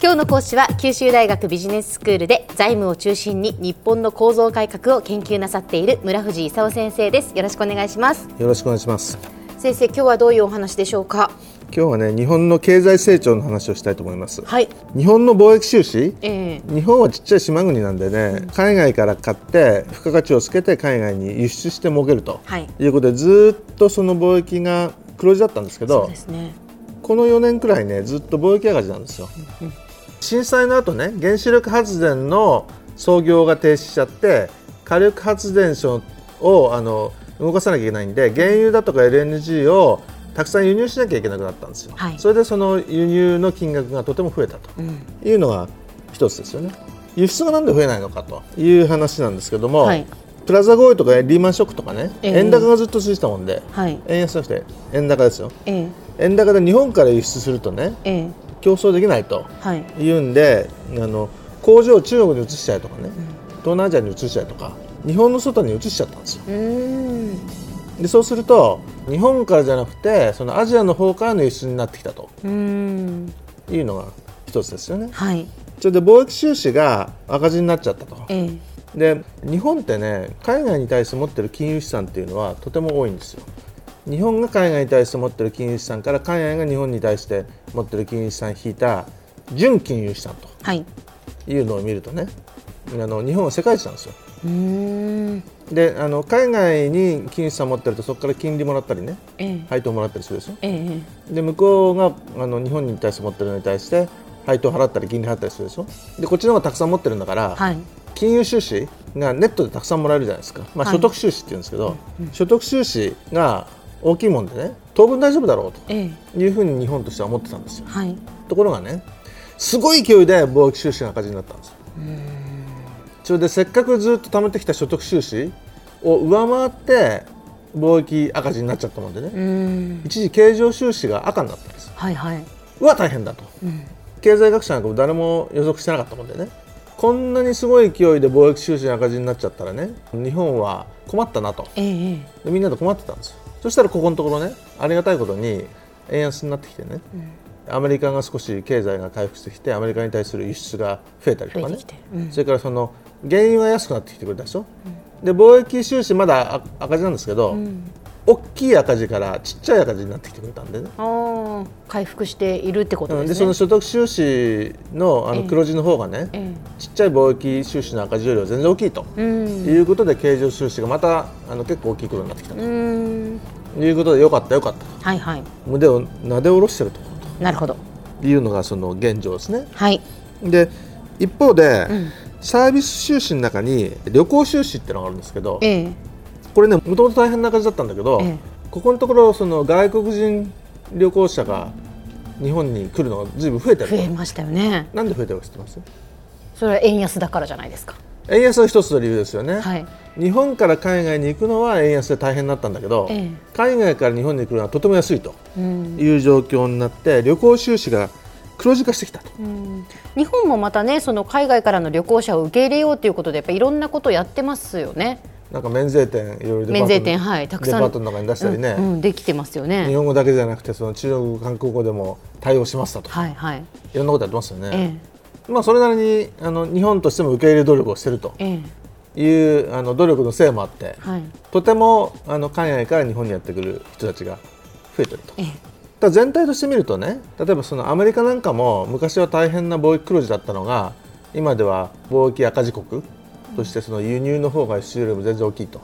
今日の講師は九州大学ビジネススクールで財務を中心に日本の構造改革を研究なさっている村藤勲先生です。よろしくお願いします。よろしくお願いします。先生今日はどういうお話でしょうか？今日はね日本の経済成長の話をしたいと思います。はい。日本の貿易収支、え日本はちっちゃい島国なんでね、海外から買って付加価値をつけて海外に輸出して儲けると、はい。い、うことでずっとその貿易が黒字だったんですけそうどですね。この4年くらいねずっと貿易赤字なんですよ、震災の後ね原子力発電の操業が停止しちゃって火力発電所をあの動かさなきゃいけないんで原油だとか LNG をたくさん輸入しなきゃいけなくなったんですよ、はい。それでその輸入の金額がとても増えたとうん。いうのが一つですよね。輸出がなんで増えないのかという話なんですけども、はい。プラザ合意とかリーマンショックとかね、ええ。円高がずっと続いてたもんではい。円安じゃなくて円高ですよ。ええ。円高で日本から輸出するとねええ競争できないとはい。いうんであの工場を中国に移しちゃえとかね、東南アジアに移しちゃえとか日本の外に移しちゃったんですよ。でそうすると日本からじゃなくてそのアジアの方からの輸出になってきたというのが一つですよね。はい。それで貿易収支が赤字になっちゃったと。ええ。で日本ってね海外に対して持ってる金融資産っていうのはとても多いんですよ日本が海外に対して持ってる金融資産から海外が日本に対して持ってる金融資産を引いた純金融資産とはい。いうのを見るとねあの日本は世界一なんですよ。であの海外に金融資産持ってるとそこから金利もらったりねええ。配当もらったりするでしょ？ええで向こうがあの日本に対して持ってるのに対して配当払ったり金利払ったりするでしょ？でこっちの方がたくさん持ってるんだから、はい。金融収支がネットでたくさんもらえるじゃないですか、まあ、はい。所得収支って言うんですけど、所得収支が大きいもんでね当分大丈夫だろうええ。というふうに日本としては思ってたんですよ。はい。ところがねすごい勢いで貿易収支が赤字になったんですよ。それでせっかくずっと貯めてきた所得収支を上回って貿易赤字になっちゃったもんでね、一時経常収支が赤になったんですはいはい。うわ大変だと、経済学者なんかも誰も予測してなかったもんでね。こんなにすごい勢いで貿易収支が赤字になっちゃったらね日本は困ったなと。ええみんなで困ってたんですよそしたらここのところねありがたいことに円安になってきてね、アメリカが少し経済が回復してきてアメリカに対する輸出が増えたりとかね。うん。それからその原油が安くなってきてくれたでしょ、で貿易収支まだあ赤字なんですけど、大きい赤字からちっちゃい赤字になってきてくれたんでね。回復しているってことうんでねですその所得収支のあええ。の黒字の方がね、えちっちゃい貿易収支の赤字よりは全然大きいと、えうん。いうことで経常収支がまたあの結構大きいことになってきたと。うーん。いうことでよかったよかった。とはいはい。胸をなで下ろしてると。なるほど。というのがその現状ですね。はい。で一方で、ん。サービス収支の中に旅行収支ってのがあるんですけどええこれねもともと大変な赤字だったんだけど、ええ。ここのところその外国人旅行者が日本に来るのがずいぶん増えてると増えましたよね。なんで増えてるか知ってます？それは円安だからじゃないですか。円安は一つの理由ですよね、はい。日本から海外に行くのは円安で大変になったんだけど、ええ。海外から日本に来るのはとても安いとうん。いう状況になって旅行収支が黒字化してきたと、うん。日本もまたねその海外からの旅行者を受け入れようということでやっぱいろんなことやってますよねなんか免税店いろいろ免税店はいたくさん。デパートの中に出したりね、うんうんできてますよ日ね本語だけじゃなくてその中国語韓国語でも対応しましたと。はいはい。いろんなことやってますよね、えまあそれなりにあの日本としても受け入れ努力をしてると。ええ。えいうあの努力のせいもあってはい。とてもあの海外から日本にやってくる人たちが増えてると。ええ。ただ全体として見るとね例えばそのアメリカなんかも昔は大変な貿易黒字だったのが今では貿易赤字国としてその輸入の方が輸出よりも全然大きいと。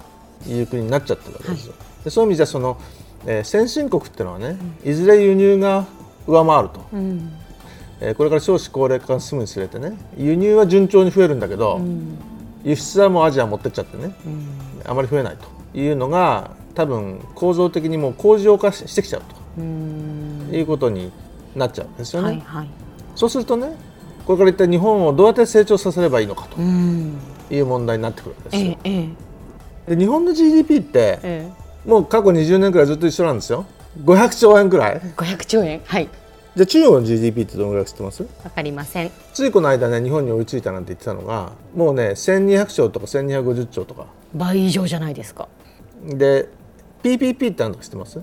い。う国になっちゃってるわけですよ。でそういう意味じゃその、えー先進国っていうのはねいずれ輸入が上回ると、うん。えーこれから少子高齢化が進むにつれてね輸入は順調に増えるんだけど、輸出はもうアジア持ってっちゃってね、あまり増えないと。いうのが多分構造的にもう工場化してきちゃううん。ということになっちゃうんですよね。はいはい。そうするとねこれから一体日本をどうやって成長させればいいのかと。うんいう問題になってくるわけですよ。ええ。ええ。で日本の GDP ってえもう過去20年くらいずっと一緒なんですよ。500兆円くらい。え500兆円？はい。じゃあ中国の GDP ってどのぐらい知ってます？わかりません。ついこの間ね日本に追いついたなんて言ってたのがもうね1200兆とか1250兆とか。倍以上じゃないですか。で PPP ってあるのか知ってます？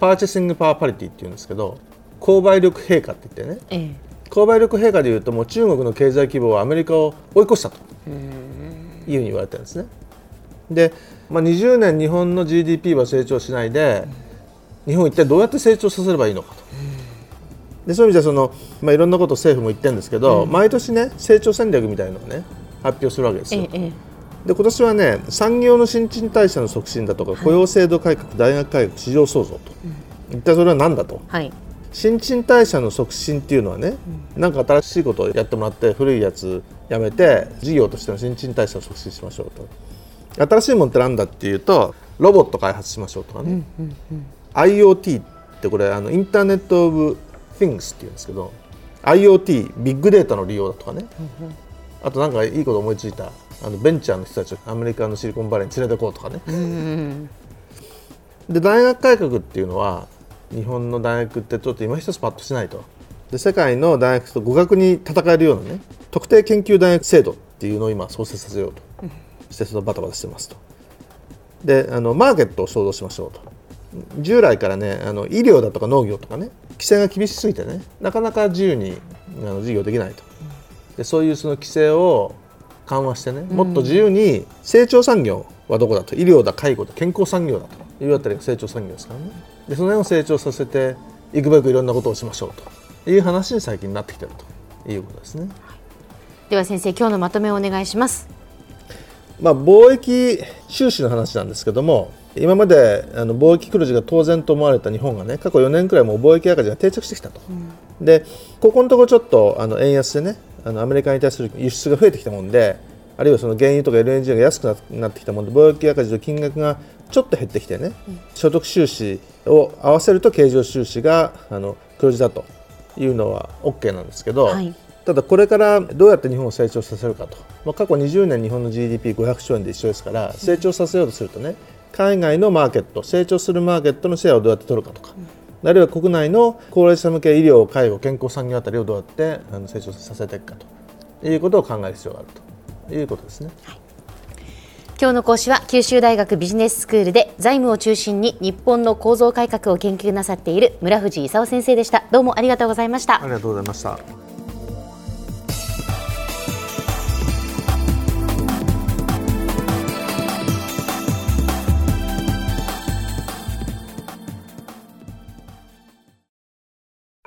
パーチェシングパワーパリティって言うんですけど購買力陛下って言ってね。ええ購買力陛下でいうともう中国の経済規模はアメリカを追い越したというふうに言われてるんですね。で、まあ、20年日本の GDP は成長しないで日本一体どうやって成長させればいいのかと。でそういう意味ではその、まあ、いろんなことを政府も言ってるんですけど、毎年ね成長戦略みたいなのをね発表するわけですよ。ええで今年はね産業の新陳代謝の促進だとか雇用制度改革、大学改革市場創造と、一体それは何だと。はい新陳代謝の促進っていうのはね、なんか新しいことをやってもらって古いやつやめて事業としての新陳代謝を促進しましょうと。新しいものって何だっていうとロボット開発しましょうとかね、IoT ってこれあのインターネット・オブ・フィングスっていうんですけど IoT ビッグデータの利用だとかね、あとなんかいいこと思いついた。あのベンチャーの人たちをアメリカのシリコンバレーに連れてこうとかね、で大学改革っていうのは日本の大学ってちょっと今一つパッとしないと。で世界の大学と互角に戦えるようなね特定研究大学制度っていうのを今創設させようと。してそのバタバタしてますと。であのマーケットを創造しましょうと。従来からねあの医療だとか農業とかね規制が厳しすぎてねなかなか自由にあの事業できないと。でそういうその規制を緩和してねもっと自由に成長産業はどこだと。医療だ介護だ健康産業だというあたりが成長産業ですからねでその辺を成長させていくべくいろんなことをしましょうという話に最近なってきてるということですね。では先生今日のまとめをお願いします。まあ、貿易収支の話なんですけども今まであの貿易黒字が当然と思われた日本がね過去4年くらいもう貿易赤字が定着してきたと、でここのところちょっとあの円安でねあのアメリカに対する輸出が増えてきたもんであるいはその原油とか LNG が安くななってきたもんで貿易赤字の金額がちょっと減ってきてね、所得収支を合わせると経常収支があの黒字だというのは OK なんですけど、はい。ただこれからどうやって日本を成長させるかと、まあ、過去20年日本の GDP500 兆円で一緒ですから成長させようとするとね海外のマーケット成長するマーケットのシェアをどうやって取るかとか、あるいは国内の高齢者向け医療介護健康産業あたりをどうやってあの成長させていくかということを考える必要があるということですね。今日の講師は九州大学ビジネススクールで財務を中心に日本の構造改革を研究なさっている村藤勲先生でした。どうもありがとうございました。ありがとうございました。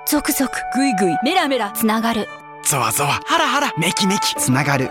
ゾクゾクグイグイメラメラつながる。ゾワゾワハラハラメキメキつながる